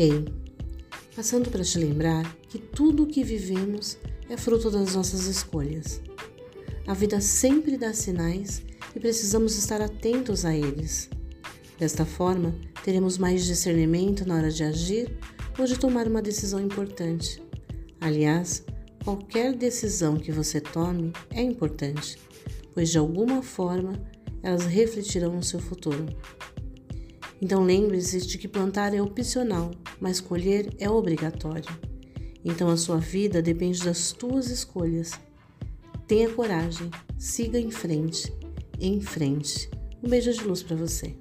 Ei, passando para te lembrar que tudo o que vivemos é fruto das nossas escolhas. A vida sempre dá sinais e precisamos estar atentos a eles. Desta forma, teremos mais discernimento na hora de agir ou de tomar uma decisão importante. Aliás, qualquer decisão que você tome é importante, pois de alguma forma elas refletirão no seu futuro. Então lembre-se de que plantar é opcional, mas colher é obrigatório. Então a sua vida depende das tuas escolhas. Tenha coragem, siga em frente, em frente. Um beijo de luz para você.